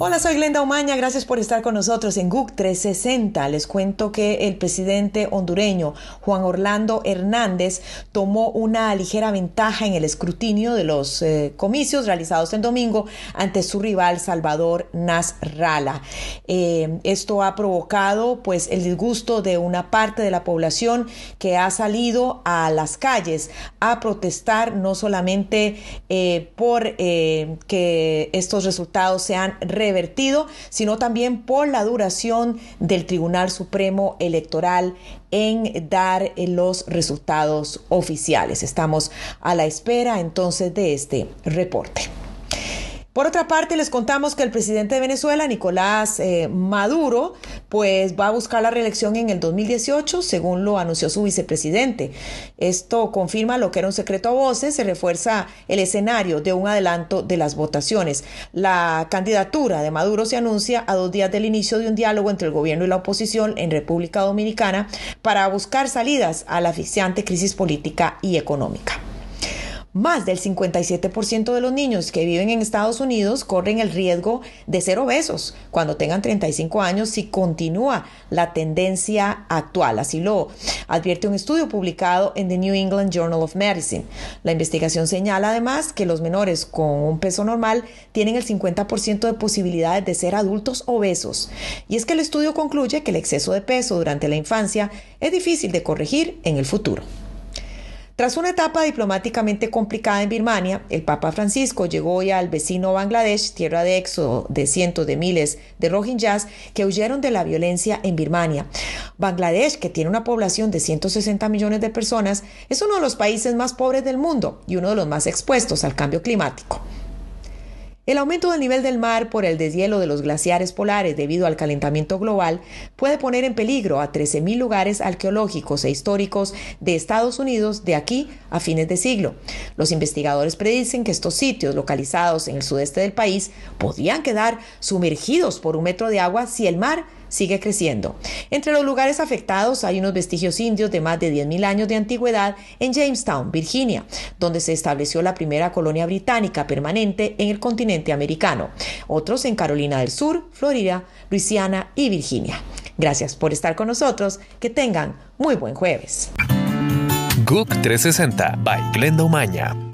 Hola, soy Glenda Umaña, gracias por estar con nosotros en GUC 360. Les cuento que el presidente hondureño Juan Orlando Hernández tomó una ligera ventaja en el escrutinio de los eh, comicios realizados el domingo ante su rival Salvador Nasralla. Eh, esto ha provocado pues el disgusto de una parte de la población que ha salido a las calles a protestar no solamente eh, por que estos resultados sean sino también por la duración del Tribunal Supremo Electoral en dar los resultados oficiales. Estamos a la espera entonces de este reporte. Por otra parte, les contamos que el presidente de Venezuela, Nicolás eh, Maduro, pues va a buscar la reelección en el 2018, según lo anunció su vicepresidente. Esto confirma lo que era un secreto a voces, se refuerza el escenario de un adelanto de las votaciones. La candidatura de Maduro se anuncia a dos días del inicio de un diálogo entre el gobierno y la oposición en República Dominicana para buscar salidas a la asfixiante crisis política y económica. Más del 57% de los niños que viven en Estados Unidos corren el riesgo de ser obesos cuando tengan 35 años si continúa la tendencia actual. Así lo advierte un estudio publicado en The New England Journal of Medicine. La investigación señala además que los menores con un peso normal tienen el 50% de posibilidades de ser adultos obesos. Y es que el estudio concluye que el exceso de peso durante la infancia es difícil de corregir en el futuro. Tras una etapa diplomáticamente complicada en Birmania, el Papa Francisco llegó hoy al vecino Bangladesh, tierra de éxodo de cientos de miles de rohingyas que huyeron de la violencia en Birmania. Bangladesh, que tiene una población de 160 millones de personas, es uno de los países más pobres del mundo y uno de los más expuestos al cambio climático. El aumento del nivel del mar por el deshielo de los glaciares polares debido al calentamiento global puede poner en peligro a 13.000 lugares arqueológicos e históricos de Estados Unidos de aquí a fines de siglo. Los investigadores predicen que estos sitios localizados en el sudeste del país podrían quedar sumergidos por un metro de agua si el mar sigue creciendo. Entre los lugares afectados hay unos vestigios indios de más de 10.000 años de antigüedad en Jamestown, Virginia, donde se estableció la primera colonia británica permanente en el continente americano. Otros en Carolina del Sur, Florida, Luisiana y Virginia. Gracias por estar con nosotros. Que tengan muy buen jueves. GUC 360 by Glenda.